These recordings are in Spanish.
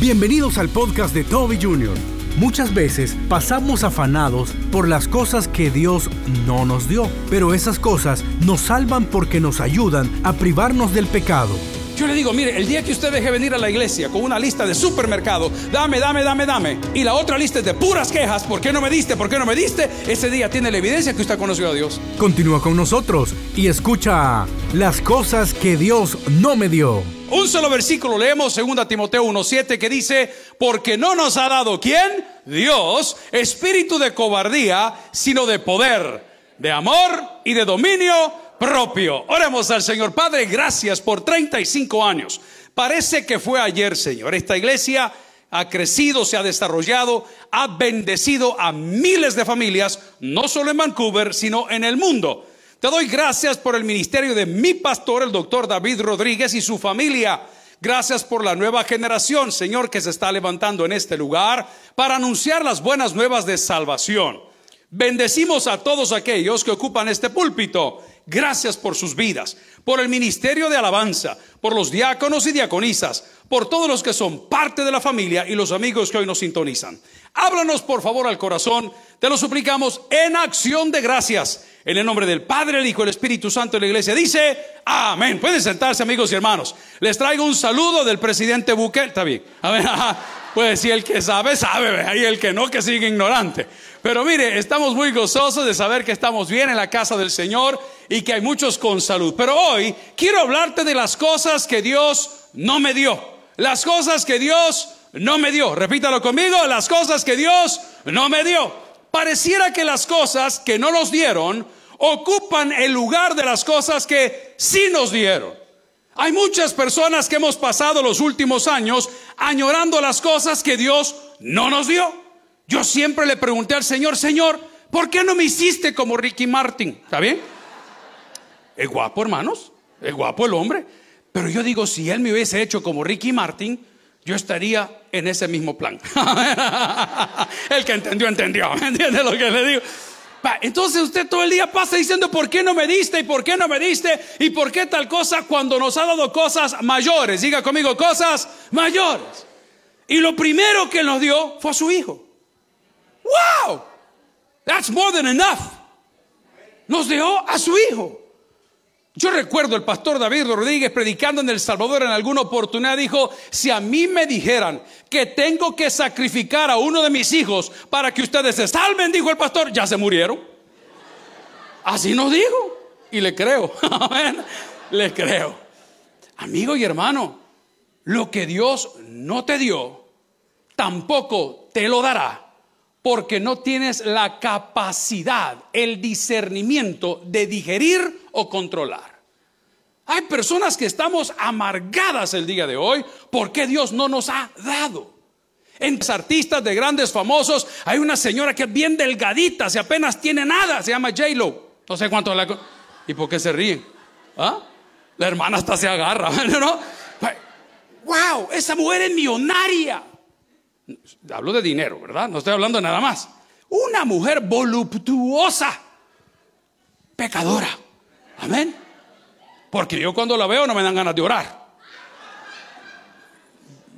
Bienvenidos al podcast de Toby Jr. Muchas veces pasamos afanados por las cosas que Dios no nos dio, pero esas cosas nos salvan porque nos ayudan a privarnos del pecado. Yo le digo, mire, el día que usted deje venir a la iglesia con una lista de supermercado, dame, dame, dame, dame, y la otra lista es de puras quejas, ¿por qué no me diste? ¿Por qué no me diste? Ese día tiene la evidencia que usted conoció a Dios. Continúa con nosotros y escucha las cosas que Dios no me dio. Un solo versículo leemos 2 Timoteo 1:7 que dice, porque no nos ha dado quién? Dios, espíritu de cobardía, sino de poder, de amor y de dominio propio. Oremos al Señor. Padre, gracias por 35 años. Parece que fue ayer, Señor. Esta iglesia ha crecido, se ha desarrollado, ha bendecido a miles de familias, no solo en Vancouver, sino en el mundo. Te doy gracias por el ministerio de mi pastor, el doctor David Rodríguez y su familia. Gracias por la nueva generación, Señor, que se está levantando en este lugar para anunciar las buenas nuevas de salvación. Bendecimos a todos aquellos que ocupan este púlpito. Gracias por sus vidas, por el ministerio de alabanza, por los diáconos y diaconisas, por todos los que son parte de la familia y los amigos que hoy nos sintonizan. Háblanos por favor al corazón, te lo suplicamos en acción de gracias. En el nombre del Padre, el Hijo el Espíritu Santo de la iglesia dice, amén. Pueden sentarse amigos y hermanos. Les traigo un saludo del presidente Bukele. Está bien. Pues si el que sabe, sabe. Y el que no, que sigue ignorante. Pero mire, estamos muy gozosos de saber que estamos bien en la casa del Señor y que hay muchos con salud. Pero hoy quiero hablarte de las cosas que Dios no me dio. Las cosas que Dios no me dio. Repítalo conmigo, las cosas que Dios no me dio. Pareciera que las cosas que no nos dieron ocupan el lugar de las cosas que sí nos dieron. Hay muchas personas que hemos pasado los últimos años añorando las cosas que Dios no nos dio. Yo siempre le pregunté al Señor, Señor, ¿por qué no me hiciste como Ricky Martin? ¿Está bien? Es guapo, hermanos. Es guapo el hombre. Pero yo digo, si él me hubiese hecho como Ricky Martin, yo estaría en ese mismo plan. el que entendió, entendió. ¿Me entiende lo que le digo? Entonces usted todo el día pasa diciendo, ¿por qué no me diste? ¿Y por qué no me diste? ¿Y por qué tal cosa cuando nos ha dado cosas mayores? Diga conmigo, cosas mayores. Y lo primero que nos dio fue a su hijo. ¡Wow! That's more than enough. Nos dio a su hijo. Yo recuerdo el pastor David Rodríguez predicando en El Salvador en alguna oportunidad dijo, si a mí me dijeran que tengo que sacrificar a uno de mis hijos para que ustedes se salven, dijo el pastor, ya se murieron. Así nos dijo. Y le creo. le creo. Amigo y hermano, lo que Dios no te dio, tampoco te lo dará porque no tienes la capacidad, el discernimiento de digerir o controlar. Hay personas que estamos amargadas el día de hoy porque Dios no nos ha dado. En artistas de grandes famosos hay una señora que es bien delgadita, si apenas tiene nada, se llama J-Lo. No sé cuánto la... ¿Y por qué se ríen? ¿Ah? La hermana hasta se agarra, ¿no? ¡Wow! Esa mujer es millonaria. Hablo de dinero, ¿verdad? No estoy hablando de nada más. Una mujer voluptuosa, pecadora. Amén. Porque yo cuando la veo no me dan ganas de orar.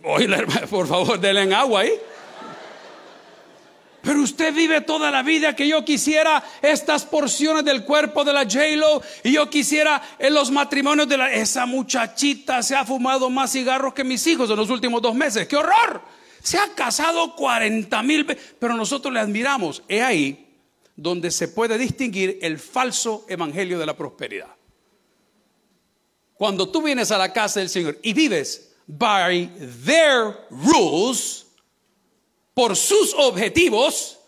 Oye, por favor, denle agua ahí. Pero usted vive toda la vida que yo quisiera estas porciones del cuerpo de la J-Lo y yo quisiera en los matrimonios de la... Esa muchachita se ha fumado más cigarros que mis hijos en los últimos dos meses. ¡Qué horror! Se ha casado 40 mil veces, pero nosotros le admiramos. Es ahí donde se puede distinguir el falso evangelio de la prosperidad. Cuando tú vienes a la casa del Señor y vives by their rules, por sus objetivos,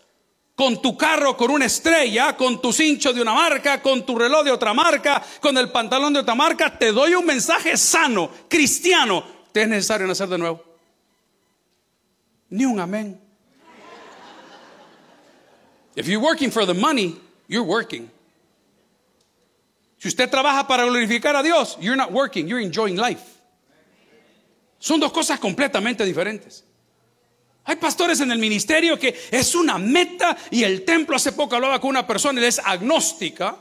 con tu carro con una estrella, con tu cincho de una marca, con tu reloj de otra marca, con el pantalón de otra marca, te doy un mensaje sano, cristiano. Te es necesario nacer de nuevo. Ni un amén. If you're working for the money, you're working. Si usted trabaja para glorificar a Dios, you're not working, you're enjoying life. Son dos cosas completamente diferentes. Hay pastores en el ministerio que es una meta y el templo hace poco hablaba con una persona y es agnóstica.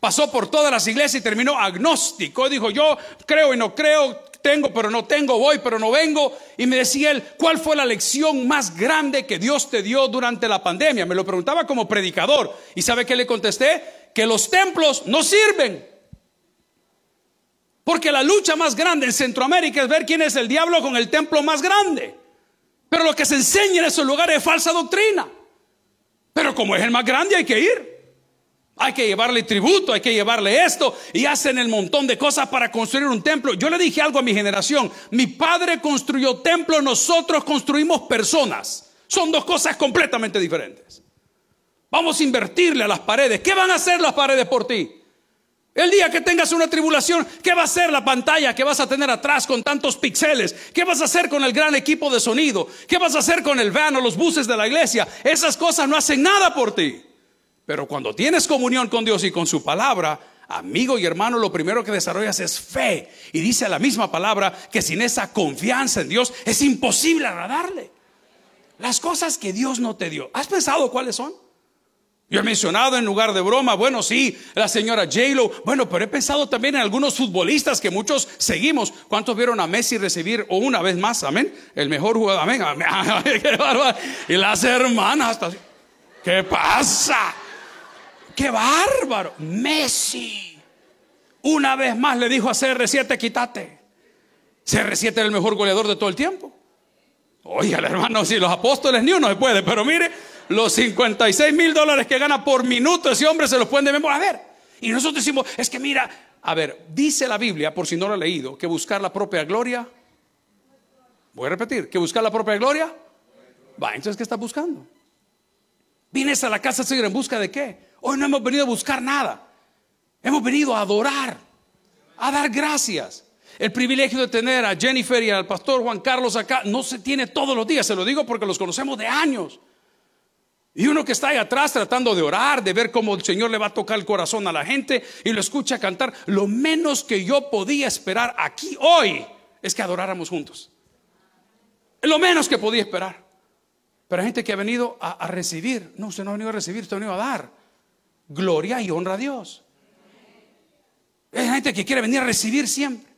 Pasó por todas las iglesias y terminó agnóstico. Dijo, yo creo y no creo, tengo, pero no tengo, voy, pero no vengo. Y me decía él, ¿cuál fue la lección más grande que Dios te dio durante la pandemia? Me lo preguntaba como predicador. ¿Y sabe qué le contesté? Que los templos no sirven. Porque la lucha más grande en Centroamérica es ver quién es el diablo con el templo más grande. Pero lo que se enseña en esos lugares es falsa doctrina. Pero como es el más grande hay que ir. Hay que llevarle tributo, hay que llevarle esto y hacen el montón de cosas para construir un templo. Yo le dije algo a mi generación, mi padre construyó templo, nosotros construimos personas. Son dos cosas completamente diferentes. Vamos a invertirle a las paredes. ¿Qué van a hacer las paredes por ti? El día que tengas una tribulación, ¿qué va a ser la pantalla que vas a tener atrás con tantos píxeles? ¿Qué vas a hacer con el gran equipo de sonido? ¿Qué vas a hacer con el van o los buses de la iglesia? Esas cosas no hacen nada por ti. Pero cuando tienes comunión con Dios y con su palabra, amigo y hermano, lo primero que desarrollas es fe. Y dice la misma palabra que sin esa confianza en Dios es imposible agradarle. Las cosas que Dios no te dio, ¿has pensado cuáles son? Yo he mencionado en lugar de broma, bueno, sí, la señora J-Lo, bueno, pero he pensado también en algunos futbolistas que muchos seguimos. ¿Cuántos vieron a Messi recibir o una vez más, amén? El mejor jugador, amén. y las hermanas, ¿qué pasa? ¡Qué bárbaro! Messi. Una vez más le dijo a CR7, quítate. CR7 era el mejor goleador de todo el tiempo. Oiga, hermano, si los apóstoles ni uno se puede, pero mire los 56 mil dólares que gana por minuto ese hombre se los pueden de memoria. A ver, y nosotros decimos, es que mira, a ver, dice la Biblia, por si no lo ha leído, que buscar la propia gloria. Voy a repetir, que buscar la propia gloria. Va, entonces, ¿qué está buscando? Vienes a la casa Señor en busca de qué? Hoy no hemos venido a buscar nada. Hemos venido a adorar, a dar gracias. El privilegio de tener a Jennifer y al pastor Juan Carlos acá no se tiene todos los días, se lo digo porque los conocemos de años. Y uno que está ahí atrás tratando de orar, de ver cómo el Señor le va a tocar el corazón a la gente y lo escucha cantar, lo menos que yo podía esperar aquí hoy es que adoráramos juntos. Lo menos que podía esperar. Pero hay gente que ha venido a, recibir. No, usted no ha venido a recibir, usted ha venido a dar. Gloria y honra a Dios. Hay gente que quiere venir a recibir siempre.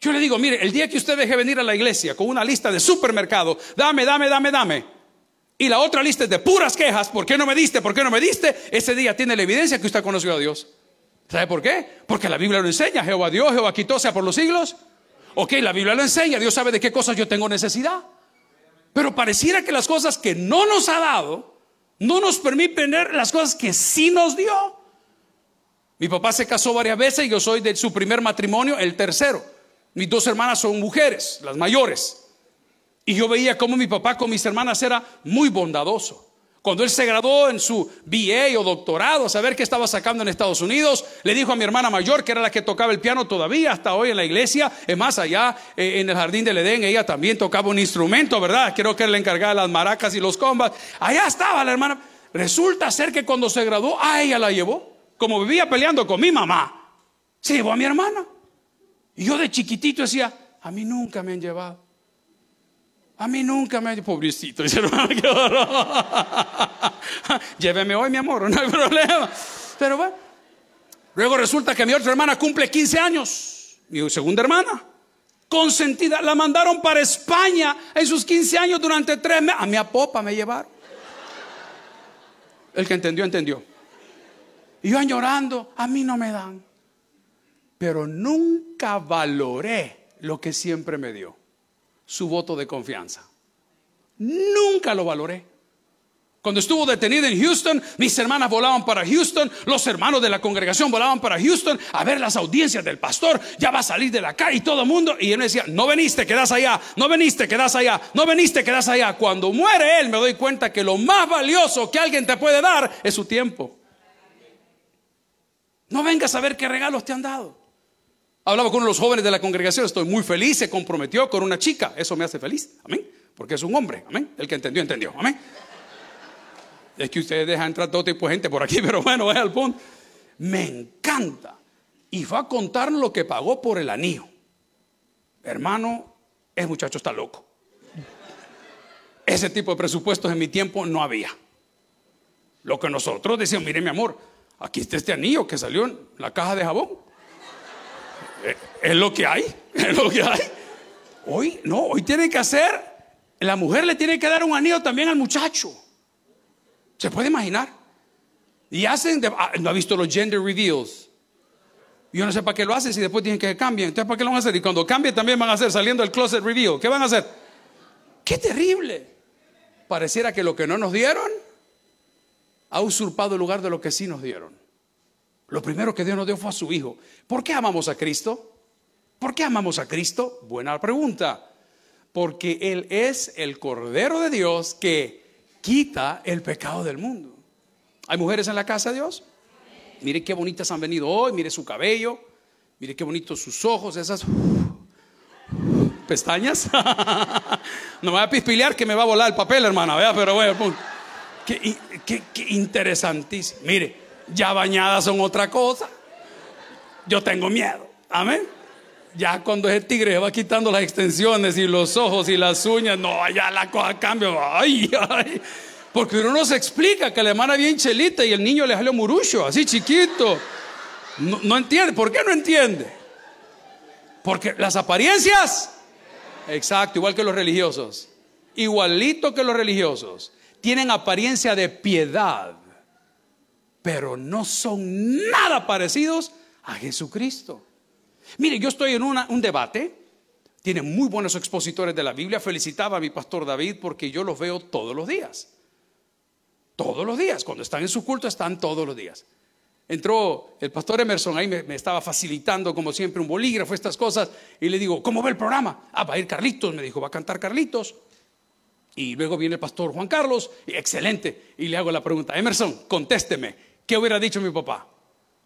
Yo le digo, mire, el día que usted deje venir a la iglesia con una lista de supermercado, dame, dame, dame, dame y la otra lista es de puras quejas, ¿por qué no me diste? ¿Por qué no me diste? Ese día tiene la evidencia que usted conoció a Dios. ¿Sabe por qué? Porque la Biblia lo enseña, Jehová Dios, Jehová quitó sea por los siglos. Ok, la Biblia lo enseña, Dios sabe de qué cosas yo tengo necesidad. Pero pareciera que las cosas que no nos ha dado, no nos permiten ver las cosas que sí nos dio. Mi papá se casó varias veces y yo soy de su primer matrimonio, el tercero. Mis dos hermanas son mujeres, las mayores. Y yo veía cómo mi papá con mis hermanas era muy bondadoso. Cuando él se graduó en su BA o doctorado, a saber qué estaba sacando en Estados Unidos, le dijo a mi hermana mayor, que era la que tocaba el piano todavía hasta hoy en la iglesia, es más allá eh, en el jardín del Edén, ella también tocaba un instrumento, ¿verdad? Creo que él le encargaba las maracas y los combas. Allá estaba la hermana. Resulta ser que cuando se graduó, a ella la llevó. Como vivía peleando con mi mamá, se llevó a mi hermana. Y yo de chiquitito decía, a mí nunca me han llevado. A mí nunca me... Pobrecito, dice Lléveme hoy, mi amor, no hay problema. Pero bueno. Luego resulta que mi otra hermana cumple 15 años. Mi segunda hermana. Consentida. La mandaron para España en sus 15 años durante tres meses. A mi apopa me llevaron. El que entendió, entendió. Y yo llorando, a mí no me dan. Pero nunca valoré lo que siempre me dio su voto de confianza. Nunca lo valoré. Cuando estuvo detenido en Houston, mis hermanas volaban para Houston, los hermanos de la congregación volaban para Houston a ver las audiencias del pastor, ya va a salir de la calle y todo el mundo. Y él me decía, no veniste, quedas allá, no veniste, quedas allá, no veniste, quedas allá. Cuando muere él, me doy cuenta que lo más valioso que alguien te puede dar es su tiempo. No vengas a ver qué regalos te han dado. Hablaba con los jóvenes de la congregación, estoy muy feliz, se comprometió con una chica, eso me hace feliz, amén, porque es un hombre, amén, el que entendió, entendió, amén. Es que ustedes dejan entrar todo tipo de gente por aquí, pero bueno, es al punto. Me encanta. Y va a contarnos lo que pagó por el anillo. Hermano, ese muchacho está loco. Ese tipo de presupuestos en mi tiempo no había. Lo que nosotros decíamos, mire mi amor, aquí está este anillo que salió en la caja de jabón. Es lo que hay, es lo que hay. Hoy, no, hoy tiene que hacer, la mujer le tiene que dar un anillo también al muchacho. ¿Se puede imaginar? Y hacen, de- ah, no ha visto los gender reveals. Yo no sé para qué lo hacen si después tienen que cambien. Entonces, ¿para qué lo van a hacer? Y cuando cambien también van a hacer saliendo el closet reveal. ¿Qué van a hacer? ¡Qué terrible! Pareciera que lo que no nos dieron ha usurpado el lugar de lo que sí nos dieron. Lo primero que Dios nos dio fue a su Hijo. ¿Por qué amamos a Cristo? ¿Por qué amamos a Cristo? Buena pregunta. Porque Él es el Cordero de Dios que quita el pecado del mundo. ¿Hay mujeres en la casa de Dios? Mire qué bonitas han venido hoy, mire su cabello, mire qué bonitos sus ojos, esas pestañas. no me voy a pispilear que me va a volar el papel, hermana, vea, pero bueno, qué, qué interesantísimo. Mire, ya bañadas son otra cosa. Yo tengo miedo. Amén. Ya cuando ese tigre se va quitando las extensiones y los ojos y las uñas, no, ya la cosa cambia. Ay, ay. Porque uno no se explica que la hermana bien chelita y el niño le salió murucho, así chiquito. No, no entiende. ¿Por qué no entiende? Porque las apariencias, exacto, igual que los religiosos, igualito que los religiosos, tienen apariencia de piedad, pero no son nada parecidos a Jesucristo. Mire, yo estoy en un debate, tiene muy buenos expositores de la Biblia, felicitaba a mi pastor David porque yo los veo todos los días. Todos los días, cuando están en su culto están todos los días. Entró el pastor Emerson ahí, me, me estaba facilitando como siempre un bolígrafo, estas cosas, y le digo, ¿cómo ve el programa? Ah, va a ir Carlitos, me dijo, va a cantar Carlitos. Y luego viene el pastor Juan Carlos, y excelente. Y le hago la pregunta, Emerson, contésteme, ¿qué hubiera dicho mi papá?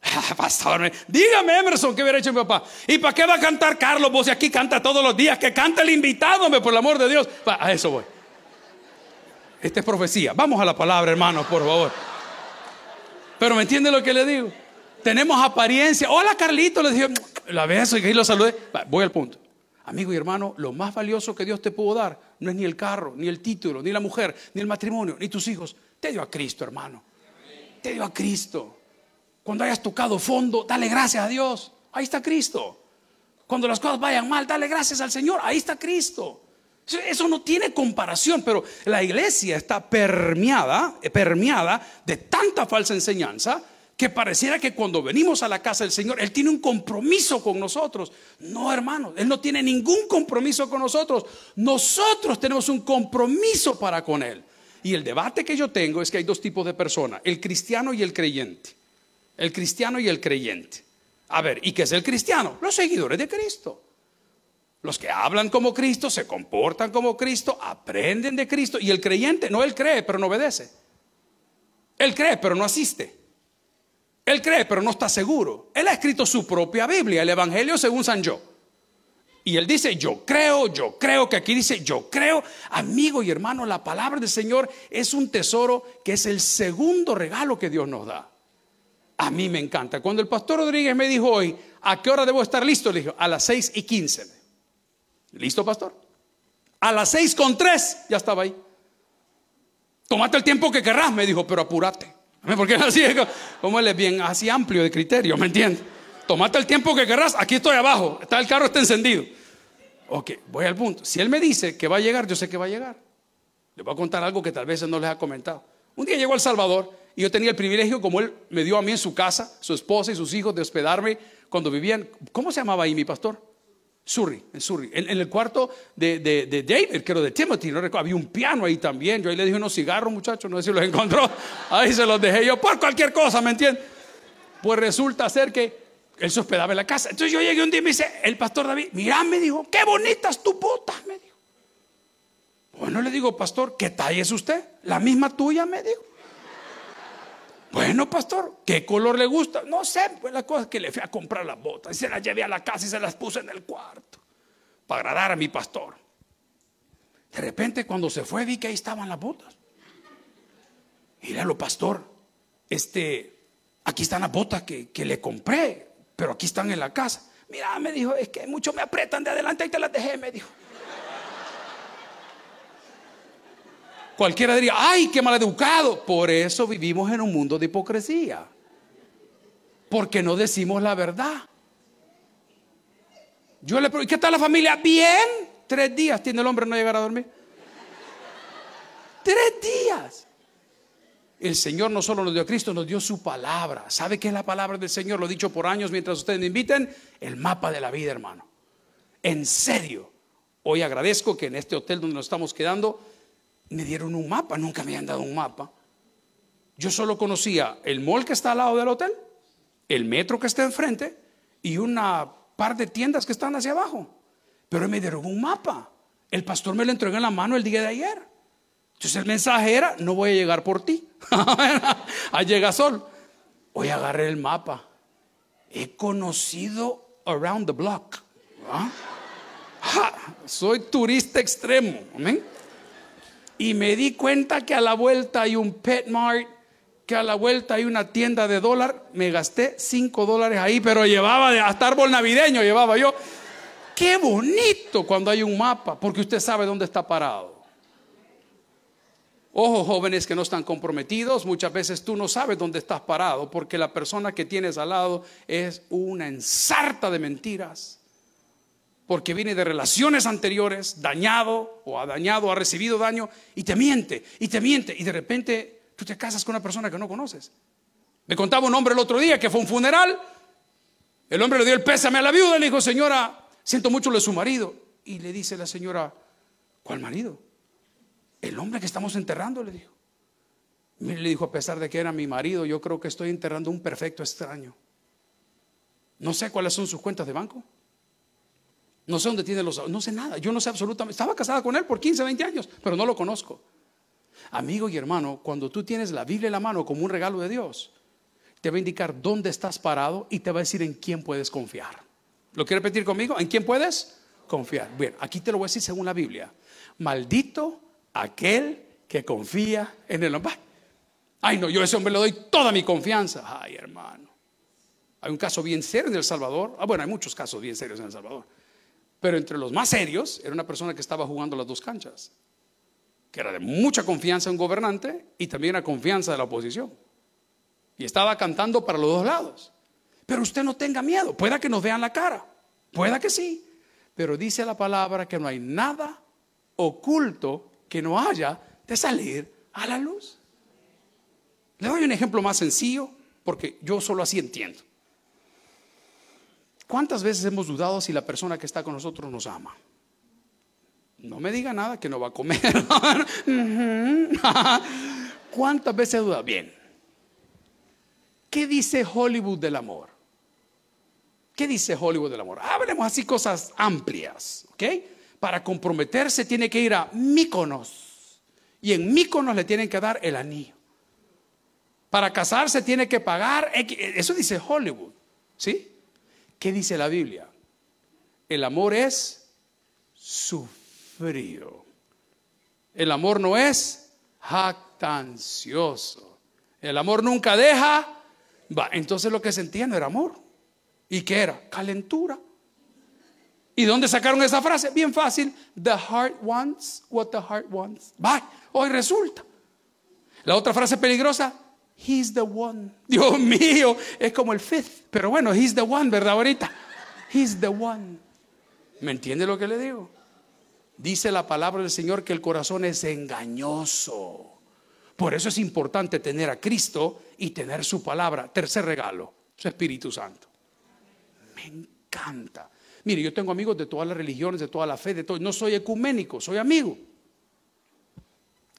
Pastor, me- dígame Emerson, ¿qué hubiera dicho mi papá? ¿Y para qué va a cantar Carlos? Vos si aquí canta todos los días, que canta el invitado, por el amor de Dios. A eso voy. Esta es profecía. Vamos a la palabra, hermanos, por favor. Pero ¿me entiende lo que le digo? Tenemos apariencia. Hola, Carlito, le dije, la beso y lo saludé. Voy al punto. Amigo y hermano, lo más valioso que Dios te pudo dar no es ni el carro, ni el título, ni la mujer, ni el matrimonio, ni tus hijos. Te dio a Cristo, hermano. Te dio a Cristo. Cuando hayas tocado fondo, dale gracias a Dios. Ahí está Cristo. Cuando las cosas vayan mal, dale gracias al Señor. Ahí está Cristo. Eso- no tiene comparación, pero la iglesia está permeada, eh, permeada de tanta falsa enseñanza que pareciera que cuando venimos a la casa del Señor, Él tiene un compromiso con nosotros. No, hermano, Él no tiene ningún compromiso con nosotros. Nosotros tenemos un compromiso para con Él. Y el debate que yo tengo es que hay dos tipos de personas, el cristiano y el creyente. El cristiano y el creyente. A ver, ¿y qué es el cristiano? Los seguidores de Cristo. Los que hablan como Cristo, se comportan como Cristo, aprenden de Cristo. Y el creyente, no, él cree, pero no obedece. Él cree, pero no asiste. Él cree, pero no está seguro. Él ha escrito su propia Biblia, el Evangelio según San Yo. Y él dice, yo creo, yo creo, que aquí dice, yo creo. Amigo y hermano, la palabra del Señor es un tesoro que es el segundo regalo que Dios nos da. A mí me encanta. Cuando el pastor Rodríguez me dijo hoy, ¿a qué hora debo estar listo? Le dije, a las 6 y 15. ¿Listo, pastor? A las 6 con 3 ya estaba ahí. Tómate el tiempo que querrás, me dijo, pero apúrate. Porque así como él es bien así amplio de criterio, ¿me entiendes? Tómate el tiempo que querrás, aquí estoy abajo, está el carro está encendido. Ok, voy al punto. Si él me dice que va a llegar, yo sé que va a llegar. Le voy a contar algo que tal vez no les ha comentado. Un día llegó a El Salvador y yo tenía el privilegio, como él me dio a mí en su casa, su esposa y sus hijos, de hospedarme cuando vivían. ¿Cómo se llamaba ahí mi pastor? Surrey, en Surrey. En, en el cuarto de, de, de David, creo, de Timothy, no recuerdo. Había un piano ahí también. Yo ahí le dije unos cigarros, muchachos, no sé si los encontró. Ahí se los dejé yo por cualquier cosa, ¿me entiendes? Pues resulta ser que él se hospedaba en la casa. Entonces yo llegué un día y me dice, el pastor David, mira, me dijo, qué bonitas tu botas, me dijo. Bueno, le digo, pastor, ¿qué talla es usted? La misma tuya, me dijo. Bueno, pastor, ¿qué color le gusta? No sé, pues la cosa es que le fui a comprar las botas y se las llevé a la casa y se las puse en el cuarto para agradar a mi pastor. De repente, cuando se fue, vi que ahí estaban las botas. Míralo, pastor, este, aquí están las botas que, que le compré, pero aquí están en la casa. Mira, me dijo, es que mucho me apretan de adelante y te las dejé, me dijo. Cualquiera diría, ay, qué maleducado. Por eso vivimos en un mundo de hipocresía. Porque no decimos la verdad. Yo le pregunto, ¿qué tal la familia? Bien. Tres días tiene el hombre no llegar a dormir. Tres días. El Señor no solo nos dio a Cristo, nos dio su palabra. ¿Sabe qué es la palabra del Señor? Lo he dicho por años mientras ustedes me inviten. El mapa de la vida, hermano. En serio. Hoy agradezco que en este hotel donde nos estamos quedando me dieron un mapa. Nunca me habían dado un mapa. Yo solo conocía el mall que está al lado del hotel, el metro que está enfrente y una par de tiendas que están hacia abajo. Pero me dieron un mapa. El pastor me lo entregó en la mano el día de ayer. Entonces el mensaje era, no voy a llegar por ti. a llega sol. Hoy agarré el mapa. He conocido around the block. soy turista extremo. Y me di cuenta que a la vuelta hay un pet mart, que a la vuelta hay una tienda de dólar. Me gasté 5 dólares ahí, pero llevaba hasta árbol navideño, llevaba yo. Qué bonito cuando hay un mapa, porque usted sabe dónde está parado. Ojo, jóvenes que no están comprometidos, muchas veces tú no sabes dónde estás parado, porque la persona que tienes al lado es una ensarta de mentiras, porque viene de relaciones anteriores, dañado o ha dañado, ha recibido daño, y te miente, y te miente, y de repente tú te casas con una persona que no conoces. Me contaba un hombre el otro día que fue un funeral, el hombre le dio el pésame a la viuda, le dijo, señora, siento mucho lo de su marido. Y le dice la señora, ¿cuál marido? El hombre que estamos enterrando, le dijo. le dijo, a pesar de que era mi marido, yo creo que estoy enterrando un perfecto extraño. No sé cuáles son sus cuentas de banco. No sé dónde tiene los... No sé nada. Yo no sé absolutamente. Estaba casada con él por 15, 20 años, pero no lo conozco. Amigo y hermano, cuando tú tienes la Biblia en la mano como un regalo de Dios, te va a indicar dónde estás parado y te va a decir en quién puedes confiar. ¿Lo quiere repetir conmigo? ¿En quién puedes confiar? Bien, aquí te lo voy a decir según la Biblia. Maldito aquel que confía en el hombre. Ay, no, yo a ese hombre le doy toda mi confianza. Ay, hermano. Hay un caso bien serio en El Salvador. Ah, bueno, hay muchos casos bien serios en El Salvador. Pero entre los más serios era una persona que estaba jugando las dos canchas. Que era de mucha confianza en un gobernante y también la confianza de la oposición. Y estaba cantando para los dos lados. Pero usted no tenga miedo. Pueda que nos vean la cara. Pueda que sí. Pero dice la palabra que no hay nada oculto que no haya de salir a la luz. Le doy un ejemplo más sencillo porque yo solo así entiendo. ¿Cuántas veces hemos dudado si la persona que está con nosotros nos ama? No me diga nada que no va a comer. ¿Cuántas veces he dudado? Bien. ¿Qué dice Hollywood del amor? ¿Qué dice Hollywood del amor? Hablemos así cosas amplias, ¿ok? Para comprometerse tiene que ir a Míconos. Y en Míconos le tienen que dar el anillo. Para casarse tiene que pagar. Eso dice Hollywood. ¿Sí? ¿Qué dice la Biblia? El amor es sufrido. El amor no es jactancioso. El amor nunca deja. Va, entonces lo que sentía no era amor. ¿Y qué era? Calentura. ¿Y dónde sacaron esa frase? Bien fácil. The heart wants what the heart wants. Bye. Hoy resulta. La otra frase peligrosa. He's the one. Dios mío, es como el fifth. Pero bueno, he's the one, ¿verdad? Ahorita. He's the one. ¿Me entiende lo que le digo? Dice la palabra del Señor que el corazón es engañoso. Por eso es importante tener a Cristo y tener su palabra. Tercer regalo, su Espíritu Santo. Me encanta. Mire, yo tengo amigos de todas las religiones, de toda la fe, de todo. No soy ecuménico, soy amigo.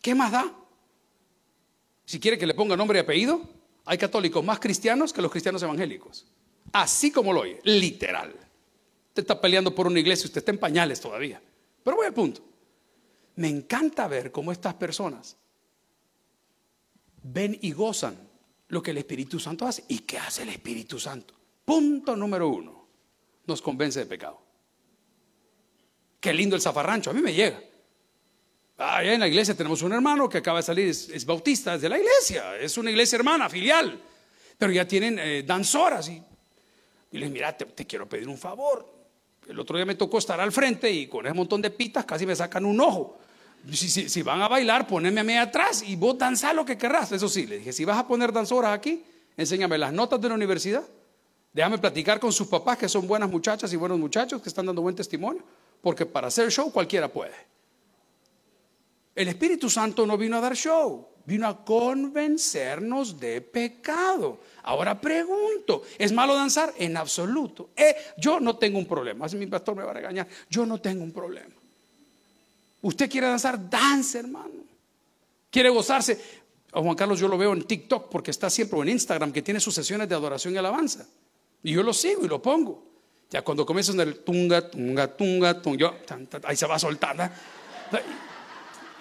¿Qué más da? Si quiere que le ponga nombre y apellido, hay católicos más cristianos que los cristianos evangélicos. Así como lo oye, literal. Usted está peleando por una iglesia, usted está en pañales todavía. Pero voy al punto. Me encanta ver cómo estas personas ven y gozan lo que el Espíritu Santo hace. ¿Y qué hace el Espíritu Santo? Punto número uno nos convence de pecado. Qué lindo el zafarrancho, a mí me llega. Allá en la iglesia tenemos un hermano que acaba de salir, es, bautista, es de la iglesia, es una iglesia hermana, filial, pero ya tienen eh, danzoras. Y, y les mira, te, quiero pedir un favor. El otro día me tocó estar al frente y con ese montón de pitas casi me sacan un ojo. Si, si, van a bailar, poneme a mí atrás y vos danza lo que querrás. Eso sí, le dije, si vas a poner danzoras aquí, enséñame las notas de la universidad Déjame platicar con sus papás que son buenas muchachas y buenos muchachos que están dando buen testimonio, porque para hacer show cualquiera puede. El Espíritu Santo no vino a dar show, vino a convencernos de pecado. Ahora pregunto, ¿es malo danzar? En absoluto. Eh, yo no tengo un problema, así mi pastor me va a regañar, yo no tengo un problema. Usted quiere danzar, dance, hermano. Quiere gozarse. Juan Carlos yo lo veo en TikTok porque está siempre en Instagram que tiene sus sesiones de adoración y alabanza. Y yo lo sigo y lo pongo. Ya cuando comienzan el tunga, tunga, tunga, tunga, yo, ahí se va soltando.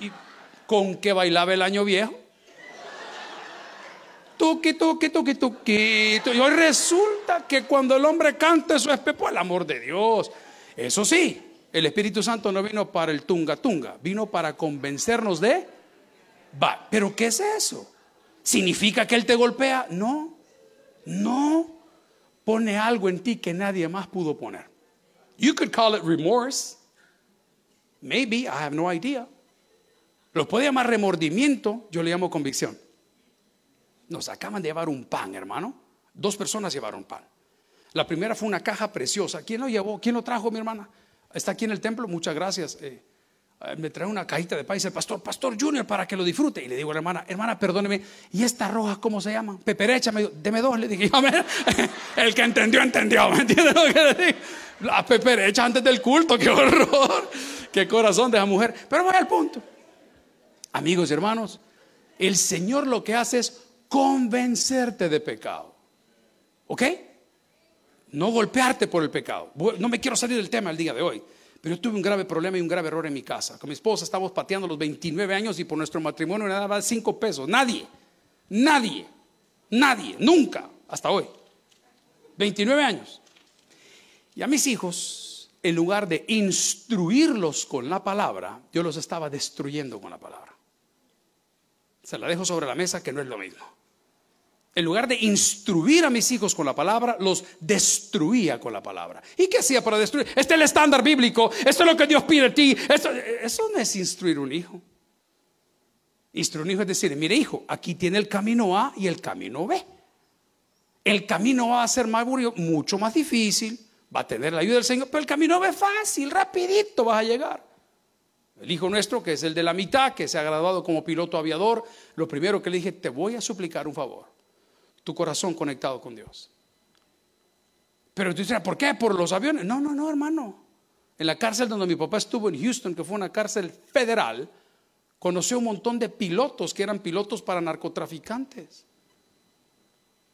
¿Y con qué bailaba el año viejo? Tuki, tuki, tuki, tuki. Y hoy resulta que cuando el hombre canta eso es por el amor de Dios. Eso sí, el Espíritu Santo no vino para el tunga, tunga, vino para convencernos de... Va, pero ¿qué es eso? ¿Significa que Él te golpea? No, no pone algo en ti que nadie más pudo poner. You could call it remorse. Maybe, I have no idea. Lo puede llamar remordimiento, yo le llamo convicción. Nos acaban de llevar un pan, hermano. Dos personas llevaron pan. La primera fue una caja preciosa. ¿Quién lo llevó? ¿Quién lo trajo, mi hermana? Está aquí en el templo, muchas gracias. Eh, me trae una cajita de pan y dice, pastor, pastor Junior, para que lo disfrute. Y le digo a la hermana, hermana, perdóneme, ¿y esta roja cómo se llama? Peperecha, me dijo, deme dos. Le dije, el que entendió, entendió. ¿Me entiendes lo que le digo? La peperecha antes del culto, qué horror. Qué corazón de esa mujer. Pero voy al punto. Amigos y hermanos, el Señor lo que hace es convencerte de pecado. ¿Ok? No golpearte por el pecado. No me quiero salir del tema el día de hoy. Pero yo tuve un grave problema y un grave error en mi casa. Con mi esposa estábamos pateando los 29 años y por nuestro matrimonio nada más 5 pesos. Nadie, nadie, nadie, nunca, hasta hoy. 29 años. Y a mis hijos, en lugar de instruirlos con la palabra, yo los estaba destruyendo con la palabra. Se la dejo sobre la mesa que no es lo mismo en lugar de instruir a mis hijos con la palabra, los destruía con la palabra. ¿Y qué hacía para destruir? Este es el estándar bíblico, esto es lo que Dios pide a ti. eso no es instruir un hijo. Instruir un hijo es decir, mire hijo, aquí tiene el camino A y el camino B. El camino A va a ser más mucho más difícil, va a tener la ayuda del Señor, pero el camino B es fácil, rapidito vas a llegar. El hijo nuestro, que es el de la mitad, que se ha graduado como piloto aviador, lo primero que le dije, te voy a suplicar un favor tu corazón conectado con Dios. Pero tú dices, ¿por qué? ¿Por los aviones? No, no, no, hermano. En la cárcel donde mi papá estuvo en Houston, que fue una cárcel federal, conoció un montón de pilotos que eran pilotos para narcotraficantes.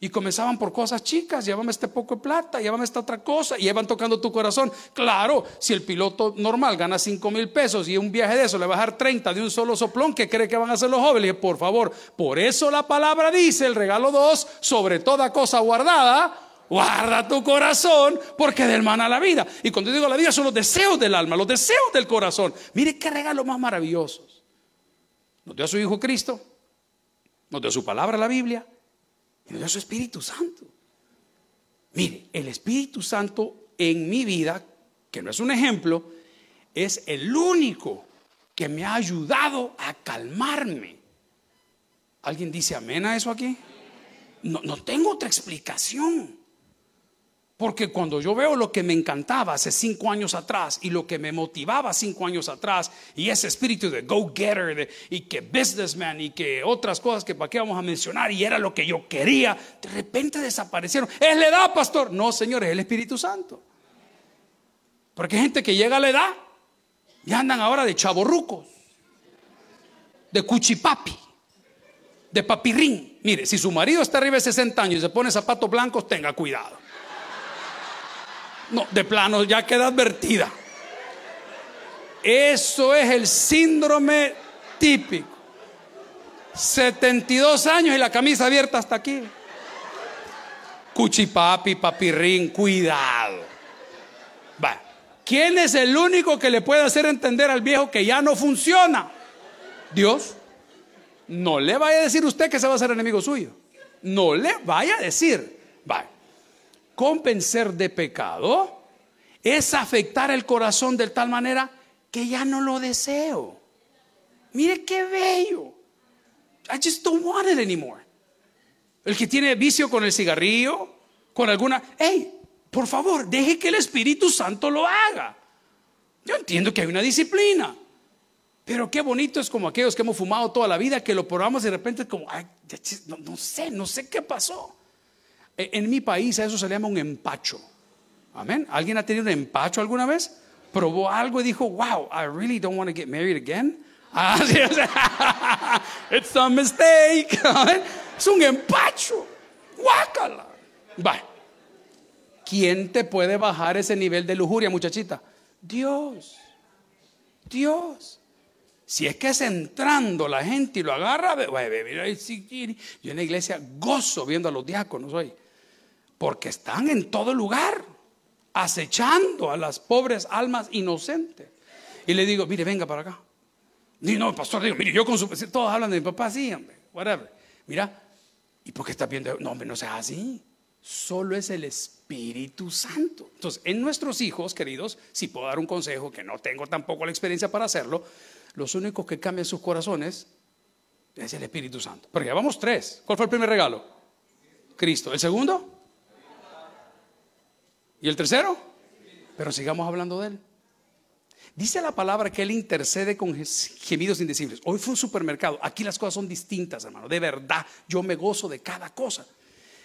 Y comenzaban por cosas chicas, llévame este poco de plata, llévame esta otra cosa, y iban tocando tu corazón. Claro, si el piloto normal gana 5 mil pesos y un viaje de eso le va a dar 30 de un solo soplón, ¿qué cree que van a hacer los jóvenes? por favor, por eso la palabra dice, el regalo 2, sobre toda cosa guardada, guarda tu corazón, porque del mana la vida. Y cuando digo la vida son los deseos del alma, los deseos del corazón. Mire qué regalo más maravillosos. Nos dio a su Hijo Cristo, nos dio su palabra la Biblia y dio su Espíritu Santo. Mire, el Espíritu Santo en mi vida, que no es un ejemplo, es el único que me ha ayudado a calmarme. ¿Alguien dice amén a eso aquí? No, no tengo otra explicación. Porque cuando yo veo lo que me encantaba hace cinco años atrás y lo que me motivaba cinco años atrás y ese espíritu de go-getter y que businessman y que otras cosas que para qué vamos a mencionar y era lo que yo quería, de repente desaparecieron. Es la edad, pastor. No, señor, es el Espíritu Santo. Porque hay gente que llega a la edad y andan ahora de chaborrucos, de cuchipapi, de papirrín. Mire, si su marido está arriba de 60 años y se pone zapatos blancos, tenga cuidado. No, de plano ya queda advertida. Eso es el síndrome típico. 72 años y la camisa abierta hasta aquí. Cuchipapi, papirrín, cuidado. Va. ¿Quién es el único que le puede hacer entender al viejo que ya no funciona? Dios. No le vaya a decir usted que se va a hacer enemigo suyo. No le vaya a decir. Va convencer de pecado es afectar el corazón de tal manera que ya no lo deseo. Mire qué bello. I just don't want it anymore. El que tiene vicio con el cigarrillo, con alguna, hey, por favor, deje que el Espíritu Santo lo haga. Yo entiendo que hay una disciplina, pero qué bonito es como aquellos que hemos fumado toda la vida, que lo probamos de repente como, no, sé, no sé qué pasó. E, en mi país a eso se le llama un empacho. Amén. ¿Alguien ha tenido un empacho alguna vez? Probó algo y dijo, wow, I really don't want to get married again. Ah, It's a mistake. Es un empacho. Guácala. Bye. ¿Quién te puede bajar ese nivel de lujuria, muchachita? Dios. Dios. Si es que es entrando la gente y lo agarra, yo en la iglesia gozo viendo a los diáconos hoy, porque están en todo lugar, acechando a las pobres almas inocentes. Y le digo, mire, venga para acá. Y no, pastor, digo, mire, yo con su... Todos hablan de mi papá, sí, hombre, whatever. Mira, ¿y por qué está viendo? No, hombre, no sea así. Solo es el Espíritu Santo. Entonces, en nuestros hijos, queridos, si puedo dar un consejo, que no tengo tampoco la experiencia para hacerlo, los únicos que cambian sus corazones es el Espíritu Santo. Porque ya vamos tres. ¿Cuál fue el primer regalo? Cristo. ¿El segundo? ¿Y el tercero? Pero sigamos hablando de él. Dice la palabra que Él intercede con gemidos indecibles. Hoy fue un supermercado. Aquí las cosas son distintas, hermano. De verdad, yo me gozo de cada cosa.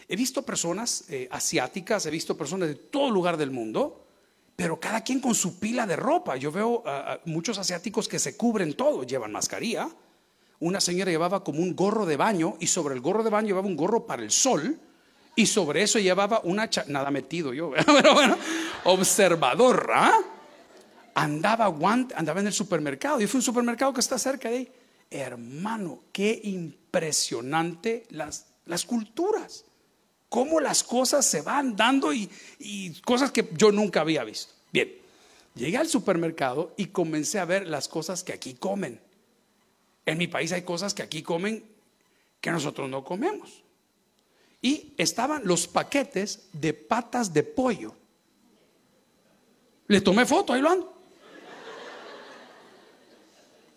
He visto personas eh, asiáticas, he visto personas de todo lugar del mundo, pero cada quien con su pila de ropa. Yo veo a muchos asiáticos que se cubren todo, llevan mascarilla. Una señora llevaba como un gorro de baño y sobre el gorro de baño llevaba un gorro para el sol y sobre eso llevaba una nada metido yo, pero bueno, observador, ¿ah? andaba andaba en el supermercado. Y fue un supermercado que está cerca de ahí. Hermano, qué impresionante las, las culturas. Cómo las cosas se van dando y, y cosas que yo nunca había visto. Bien, llegué al supermercado y comencé a ver las cosas que aquí comen. En mi país hay cosas que aquí comen que nosotros no comemos. Y estaban los paquetes de patas de pollo. Le tomé foto, ahí lo ando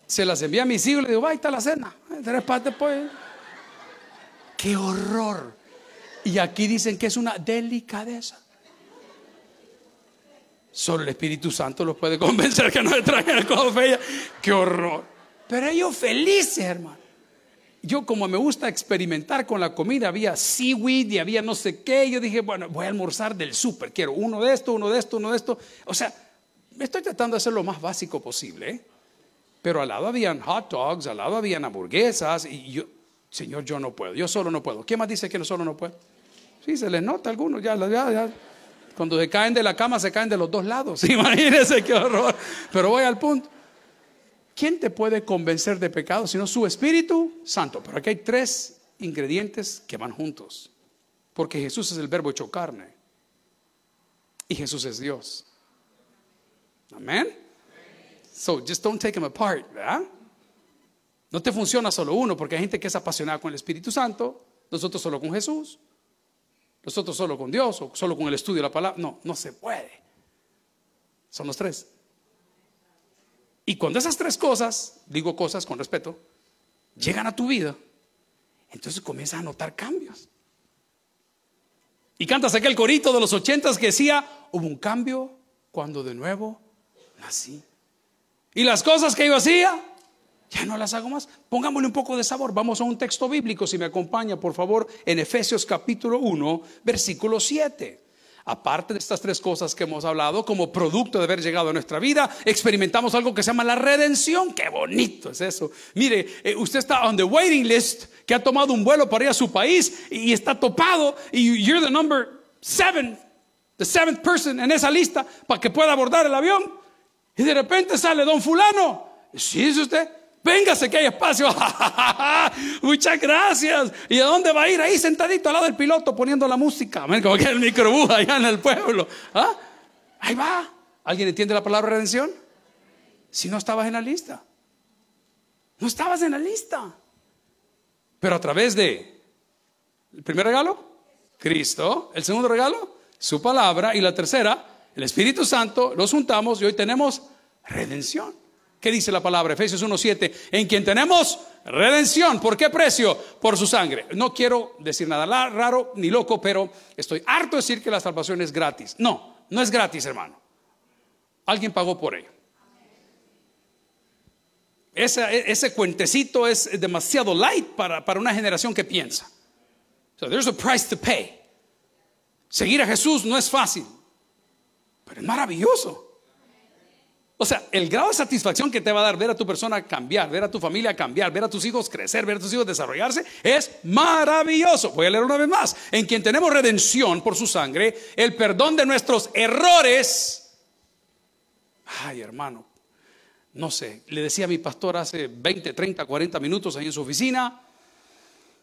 se las envía a mis hijos y le digo, ahí está la cena. Tres patas pues. ¡Qué horror! Y aquí dicen que es una delicadeza. Solo el Espíritu Santo los puede convencer que no le traigan el fea. ¡Qué horror! Pero ellos felices, hermano. Yo como me gusta experimentar con la comida, había seaweed y había no sé qué. Yo dije, bueno, voy a almorzar del súper. Quiero uno de esto, uno de esto, uno de esto. O sea, estoy tratando de hacer lo más básico posible. Pero al lado habían hot dogs, al lado habían hamburguesas y yo, Señor, yo no puedo, yo solo no puedo. ¿Quién más dice que no solo no puede? Sí, se les nota a algunos, ya, ya, Cuando se caen de la cama, se caen de los dos lados. Imagínense qué horror. Pero voy al punto. ¿Quién te puede convencer de pecado sino su Espíritu Santo? Pero aquí hay tres ingredientes que van juntos. Porque Jesús es el verbo hecho carne. Y Jesús es Dios. Amén. So just don't take them apart, ¿verdad? No te funciona solo uno, porque hay gente que es apasionada con el Espíritu Santo, nosotros solo con Jesús, nosotros solo con Dios, o solo con el estudio de la palabra. No, no se puede. Son los tres. Y cuando esas tres cosas, digo cosas con respeto, llegan a tu vida, entonces comienzas a notar cambios. Y cantas aquel corito de los ochentas que decía, hubo un cambio cuando de nuevo nací. Y las cosas que yo hacía, ya no las hago más. Pongámosle un poco de sabor. Vamos a un texto bíblico, si me acompaña, por favor, en Efesios capítulo 1, versículo 7. Aparte de estas tres cosas que hemos hablado, como producto de haber llegado a nuestra vida, experimentamos algo que se llama la redención. Qué bonito es eso. Mire, eh, usted está on the waiting list, que ha tomado un vuelo para ir a su país y está topado, y you're the number seven, the seventh person en esa lista para que pueda abordar el avión. Y de repente sale don fulano. ¿Sí es usted? Véngase que hay espacio. Muchas gracias. ¿Y a dónde va a ir? Ahí sentadito al lado del piloto poniendo la música. Como que el microbús allá en el pueblo. ¿Ah? Ahí va. ¿Alguien entiende la palabra redención? Si no estabas en la lista. No estabas en la lista. Pero a través de el primer regalo, Cristo. El segundo regalo, su palabra. Y la tercera, el Espíritu Santo, los juntamos y hoy tenemos redención. ¿Qué dice la palabra? Efesios 1.7. En quien tenemos redención. ¿Por qué precio? Por su sangre. No quiero decir nada raro ni loco, pero estoy harto de decir que la salvación es gratis. No, no es gratis, hermano. Alguien pagó por ello. Ese, ese cuentecito es demasiado light para, para una generación que piensa. So there's a price to pay. Seguir a Jesús no es fácil, pero es maravilloso. O sea, el grado de satisfacción que te va a dar ver a tu persona cambiar, ver a tu familia cambiar, ver a tus hijos crecer, ver a tus hijos desarrollarse, es maravilloso. Voy a leer una vez más. En quien tenemos redención por su sangre, el perdón de nuestros errores. Ay, hermano, no sé, le decía a mi pastor hace 20, 30, 40 minutos ahí en su oficina,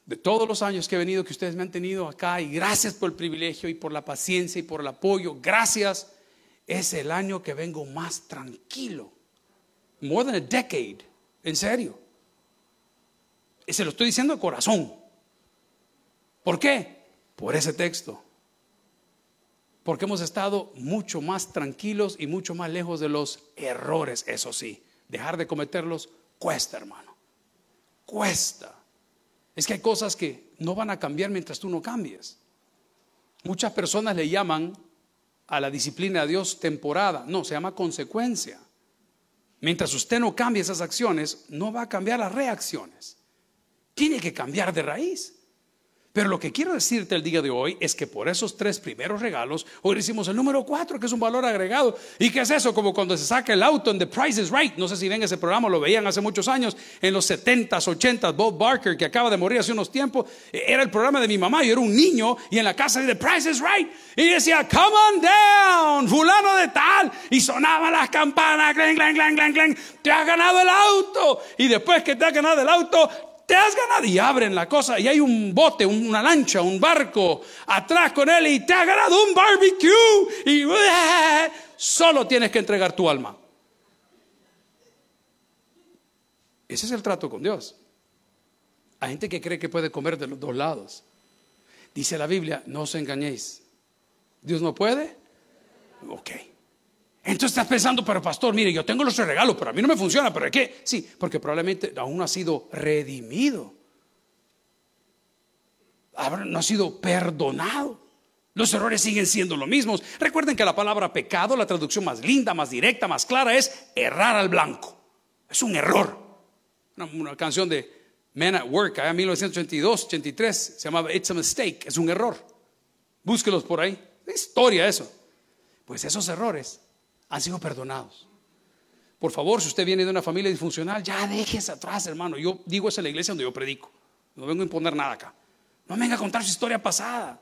de todos los años que he venido, que ustedes me han tenido acá, y gracias por el privilegio y por la paciencia y por el apoyo, gracias, es el año que vengo más tranquilo. More than a decade, en serio. Y se lo estoy diciendo de corazón. ¿Por qué? Por ese texto. Porque hemos estado mucho más tranquilos y mucho más lejos de los errores, eso sí. Dejar de cometerlos cuesta, hermano. Cuesta. Es que hay cosas que no van a cambiar mientras tú no cambies. Muchas personas le llaman a la disciplina de Dios temporada. No, se llama consecuencia. Mientras usted no cambie esas acciones, no va a cambiar las reacciones. Tiene que cambiar de raíz. Pero lo que quiero decirte el día de hoy es que por esos tres primeros regalos, hoy decimos el número cuatro, que es un valor agregado. ¿Y qué es eso? Como cuando se saca el auto en The Price is Right. No sé si ven ese programa, lo veían hace muchos años, en los 70s, 80s. Bob Barker, que acaba de morir hace unos tiempos, era el programa de mi mamá. Yo era un niño y en la casa de The Price is Right. Y decía, come on down, fulano de tal. Y sonaban las campanas, clang, clang, clang, clang, clang. Te has ganado el auto. Y después que te has ganado el auto, te has ganado y abren la cosa y hay un bote, una lancha, un barco atrás con él y te has ganado un barbecue y solo tienes que entregar tu alma. Ese es el trato con Dios. Hay gente que cree que puede comer de los dos lados. Dice la Biblia, no os engañéis. ¿Dios no puede? Ok. Entonces estás pensando, pero pastor, mire, yo tengo los regalos, pero a mí no me funciona, pero ¿de qué? Sí, porque probablemente aún no ha sido redimido. No ha sido perdonado. Los errores siguen siendo los mismos. Recuerden que la palabra pecado, la traducción más linda, más directa, más clara, es errar al blanco. Es un error. Una, canción de Men at Work, allá en 1982, 83, se llamaba It's a Mistake, es un error. Búsquelos por ahí. Es historia eso. Pues esos errores han sido perdonados. Por favor, si usted viene de una familia disfuncional, ya déjese atrás, hermano. Yo digo eso en la iglesia donde yo predico. No vengo a imponer nada acá. No venga a contar su historia pasada.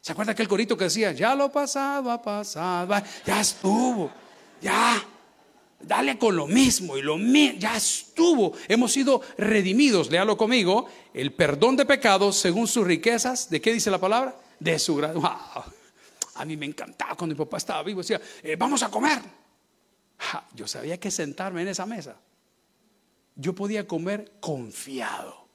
¿Se acuerda aquel corito que decía, ya lo pasado ha pasado, ya estuvo, ya, dale con lo mismo y lo mismo, ya estuvo. Hemos sido redimidos, léalo conmigo, el perdón de pecados según sus riquezas, ¿de qué dice la palabra? De su grado. A mí me encantaba cuando mi papá estaba vivo, decía, eh, vamos a comer. yo sabía que sentarme en esa mesa. Yo podía comer confiado.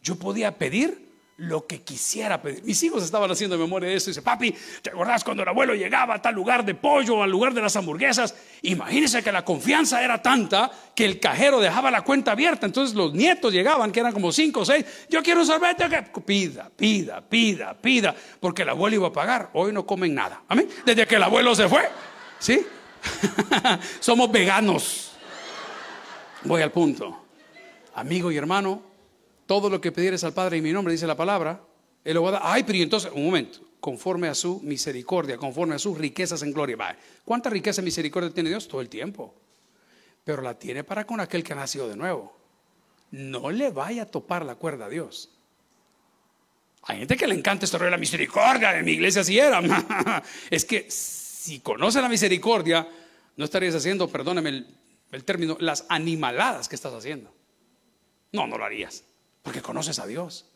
Yo podía pedir lo que quisiera pedir. Mis hijos estaban haciendo memoria de eso. Dice, papi, ¿te acordás cuando el abuelo llegaba a tal lugar de pollo, al lugar de las hamburguesas? Imagínese que la confianza era tanta que el cajero dejaba la cuenta abierta. Entonces los nietos llegaban, que eran como cinco o seis. Yo quiero un sorbete. Pida, pida, pida, pida. Porque el abuelo iba a pagar. Hoy no comen nada. Amén. Desde que el abuelo se fue. ¿Sí? Somos veganos. Voy al punto. Amigo y hermano, todo lo que pidieres al Padre en mi nombre, dice la palabra, Él lo va a dar. Ay, pero entonces, un momento, conforme a su misericordia, conforme a sus riquezas en gloria. ¿Cuánta riqueza y misericordia tiene Dios? Todo el tiempo. Pero la tiene para con aquel que ha nacido de nuevo. No le vaya a topar la cuerda a Dios. Hay gente que le encanta esto de la misericordia, en mi iglesia así era. es que si conoce la misericordia, no estarías haciendo, perdóname el término, las animaladas que estás haciendo. No, no lo harías porque conoces a Dios.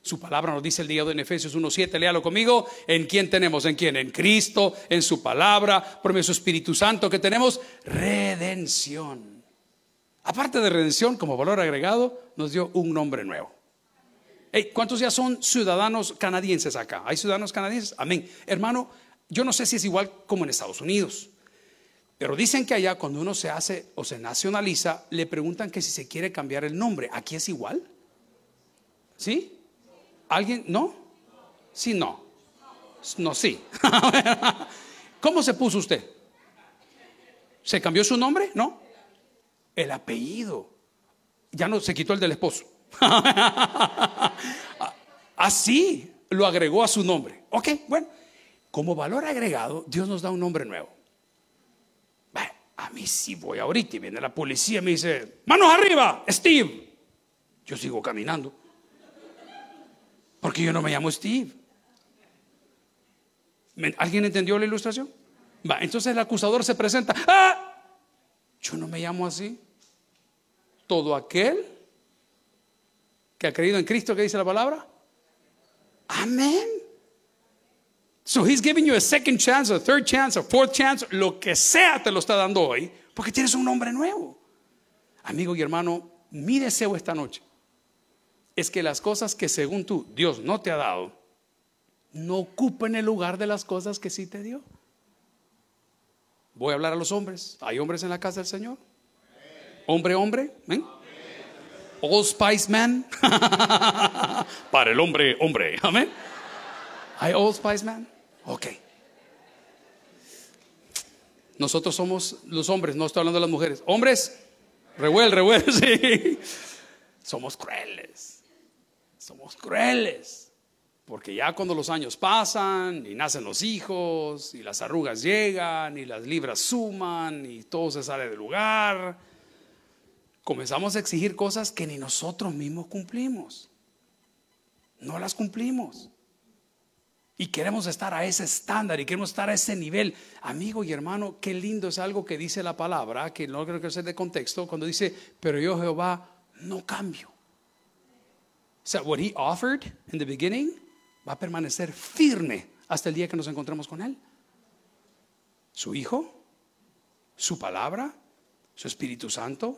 Su palabra nos dice el día de en Efesios 1.7, léalo conmigo, ¿en quién tenemos? ¿En quién? En Cristo, en su palabra, por medio su Espíritu Santo que tenemos redención. Aparte de redención, como valor agregado, nos dio un nombre nuevo. ¿Cuántos ya son ciudadanos canadienses acá? ¿Hay ciudadanos canadienses? Amén. Hermano, yo no sé si es igual como en Estados Unidos, Pero dicen que allá cuando uno se hace o se nacionaliza, le preguntan que si se quiere cambiar el nombre. ¿Aquí es igual? ¿Sí? ¿Alguien? ¿No? Sí, no. No, sí. ¿Cómo se puso usted? ¿Se cambió su nombre? No. El apellido. Ya no se quitó el del esposo. Así lo agregó a su nombre. Ok, bueno. Como valor agregado, Dios nos da un nombre nuevo. A mí sí voy ahorita y viene la policía y me dice, manos arriba, Steve. Yo sigo caminando. Porque yo no me llamo Steve. ¿Alguien entendió la ilustración? Va, entonces el acusador se presenta. ¡Ah! Yo no me llamo así. Todo aquel que ha creído en Cristo, que dice la palabra. Amén. So he's giving you a second chance, a third chance, a fourth chance, lo que sea te lo está dando hoy, porque tienes un nombre nuevo. Amigo y hermano, mi deseo esta noche es que las cosas que según tú Dios no te ha dado, no ocupen el lugar de las cosas que sí te dio. Voy a hablar a los hombres. ¿Hay hombres en la casa del Señor? Hombre, hombre. ¿eh? All Spice Man. Para el hombre, hombre. Amén. ¿Hay Old Spice Man? Ok. Nosotros somos los hombres, no estoy hablando de las mujeres. Hombres, revuel, revuel, sí. Somos crueles. Somos crueles. Porque ya cuando los años pasan y nacen los hijos y las arrugas llegan y las libras suman y todo se sale del lugar, comenzamos a exigir cosas que ni nosotros mismos cumplimos. No las cumplimos. Y queremos estar a ese estándar y queremos estar a ese nivel. Amigo y hermano, qué lindo es algo que dice la palabra, que no creo que sea de contexto, cuando dice, pero yo Jehová no cambio. Sea, what he offered in the beginning va a permanecer firme hasta el día que nos encontremos con él. Su Hijo, su palabra, su Espíritu Santo,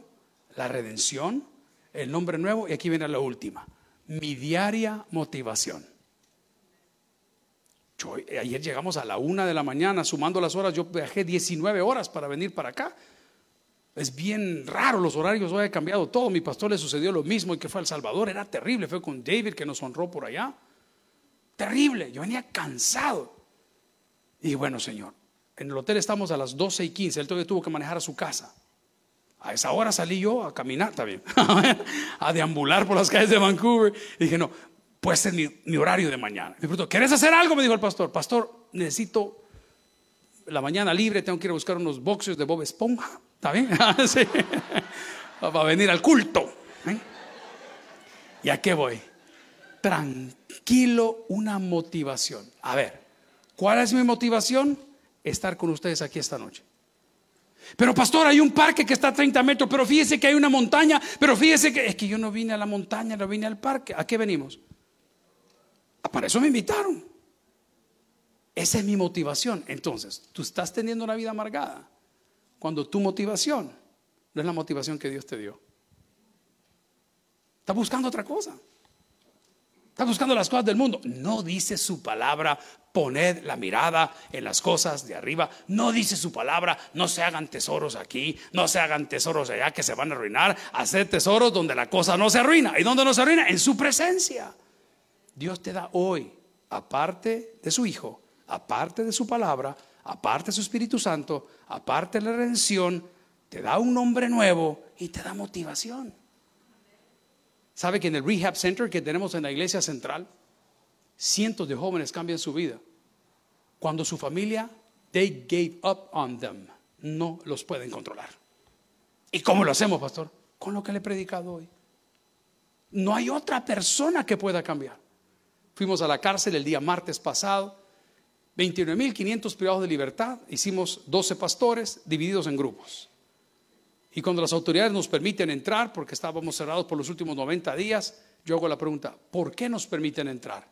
la redención, el nombre nuevo y aquí viene la última, mi diaria motivación. Eh, ayer llegamos a la una de la mañana, sumando las horas, yo viajé 19 horas para venir para acá. Es bien raro, los horarios hoy han cambiado todo. Mi pastor le sucedió lo mismo y que fue a El Salvador, era terrible. Fue con David que nos honró por allá. Terrible, yo venía cansado. Y bueno, Señor, en el hotel estamos a las 12 y 15. Él todavía tuvo que manejar a su casa. A esa hora salí yo a caminar también, a deambular por las calles de Vancouver. Y dije, no, puede ser mi, horario de mañana. Me preguntó, ¿quieres hacer algo? Me dijo el pastor. Pastor, necesito la mañana libre, tengo que ir a buscar unos boxes de Bob Esponja. ¿Está bien? sí. Va a venir al culto. ¿eh? ¿Y a qué voy? Tranquilo, una motivación. A ver, ¿cuál es mi motivación? Estar con ustedes aquí esta noche. Pero pastor, hay un parque que está a 30 metros, pero fíjese que hay una montaña, pero fíjese que es que yo no vine a la montaña, no vine al parque. ¿A qué venimos? Para eso me invitaron. Esa es mi motivación. Entonces, tú estás teniendo una vida amargada cuando tu motivación no es la motivación que Dios te dio. Estás buscando otra cosa. Estás buscando las cosas del mundo. No dice su palabra, poned la mirada en las cosas de arriba. No dice su palabra, no se hagan tesoros aquí, no se hagan tesoros allá que se van a arruinar. Hacer tesoros donde la cosa no se arruina. ¿Y dónde no se arruina? En su presencia. Dios te da hoy, aparte de su Hijo, aparte de su palabra, aparte su Espíritu Santo, aparte la redención, te da un nombre nuevo y te da motivación. ¿Sabe que en el Rehab Center que tenemos en la iglesia central, cientos de jóvenes cambian su vida? Cuando su familia, they gave up on them, no los pueden controlar. ¿Y cómo lo hacemos, pastor? Con lo que le he predicado hoy. No hay otra persona que pueda cambiar. Fuimos a la cárcel el día martes pasado. 29.500 privados de libertad. Hicimos 12 pastores divididos en grupos. Y cuando las autoridades nos permiten entrar, porque estábamos cerrados por los últimos 90 días, yo hago la pregunta, ¿por qué nos permiten entrar?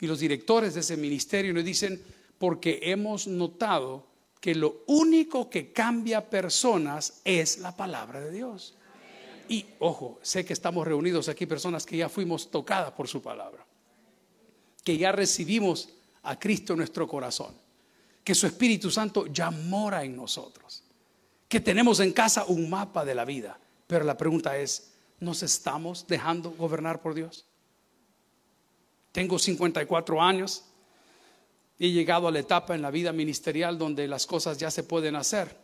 Y los directores de ese ministerio nos dicen, porque hemos notado que lo único que cambia personas es la palabra de Dios. Y ojo, sé que estamos reunidos aquí personas que ya fuimos tocadas por su palabra que ya recibimos a Cristo en nuestro corazón. que su Espíritu Santo ya mora en nosotros, que tenemos en casa un mapa de la vida. Pero la pregunta es, ¿nos estamos dejando gobernar por Dios? Tengo 54 años, he llegado a la etapa en la vida ministerial donde las cosas ya se pueden hacer.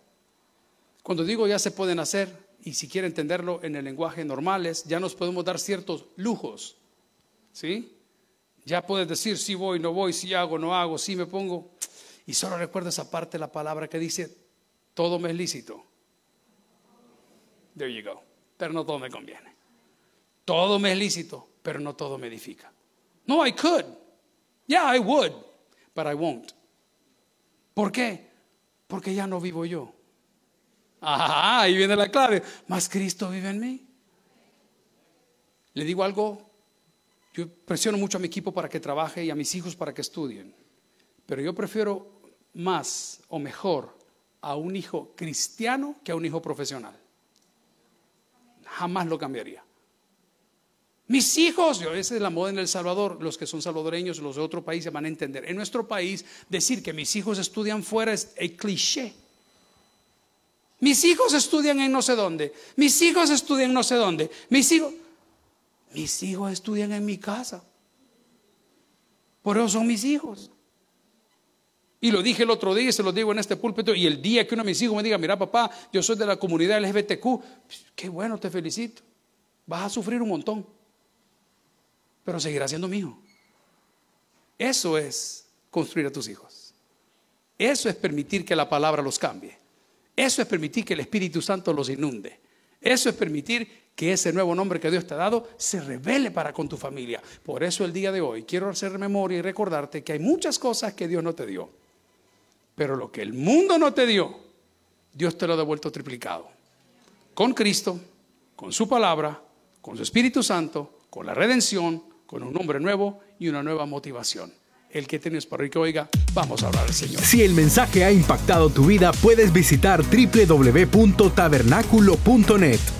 Cuando digo ya se pueden hacer, y si quiere entenderlo en el lenguaje normal, es ya nos podemos dar ciertos lujos. ¿Sí? Ya puedes decir si voy, no voy, si hago, no hago, si me pongo. Y solo recuerdo esa parte de la palabra que dice, todo me es lícito. There you go. Pero no todo me conviene. Todo me es lícito, pero no todo me edifica. No, I could. Yeah, I would, but I won't. ¿Por qué? Porque ya no vivo yo. Ajá, ahí viene la clave. Más Cristo vive en mí. Le digo algo, yo presiono mucho a mi equipo para que trabaje y a mis hijos para que estudien. Pero yo prefiero más o mejor a un hijo cristiano que a un hijo profesional. Jamás lo cambiaría. Mis hijos, yo, esa es la moda en El Salvador, los que son salvadoreños, los de otro país se van a entender. En nuestro país, decir que mis hijos estudian fuera es el cliché. Mis hijos estudian en no sé dónde. Mis hijos estudian no sé dónde. Mis hijos, mis hijos estudian en mi casa. Por eso son mis hijos. Y lo dije el otro día y se lo digo en este púlpito. Y el día que uno de mis hijos me diga, mira papá, yo soy de la comunidad LGBTQ, pues, qué bueno, te felicito. Vas a sufrir un montón. Pero seguirás siendo mi hijo. Eso es construir a tus hijos. Eso es permitir que la palabra los cambie. Eso es permitir que el Espíritu Santo los inunde. Eso es permitir que ese nuevo nombre que Dios te ha dado se revele para con tu familia. Por eso el día de hoy quiero hacer memoria y recordarte que hay muchas cosas que Dios no te dio. Pero lo que el mundo no te dio, Dios te lo ha devuelto triplicado. Con Cristo, con su palabra, con su Espíritu Santo, con la redención, con un nombre nuevo y una nueva motivación el que tienes para que oiga, vamos a hablar al Señor. Si el mensaje ha impactado tu vida, puedes visitar www.tabernaculo.net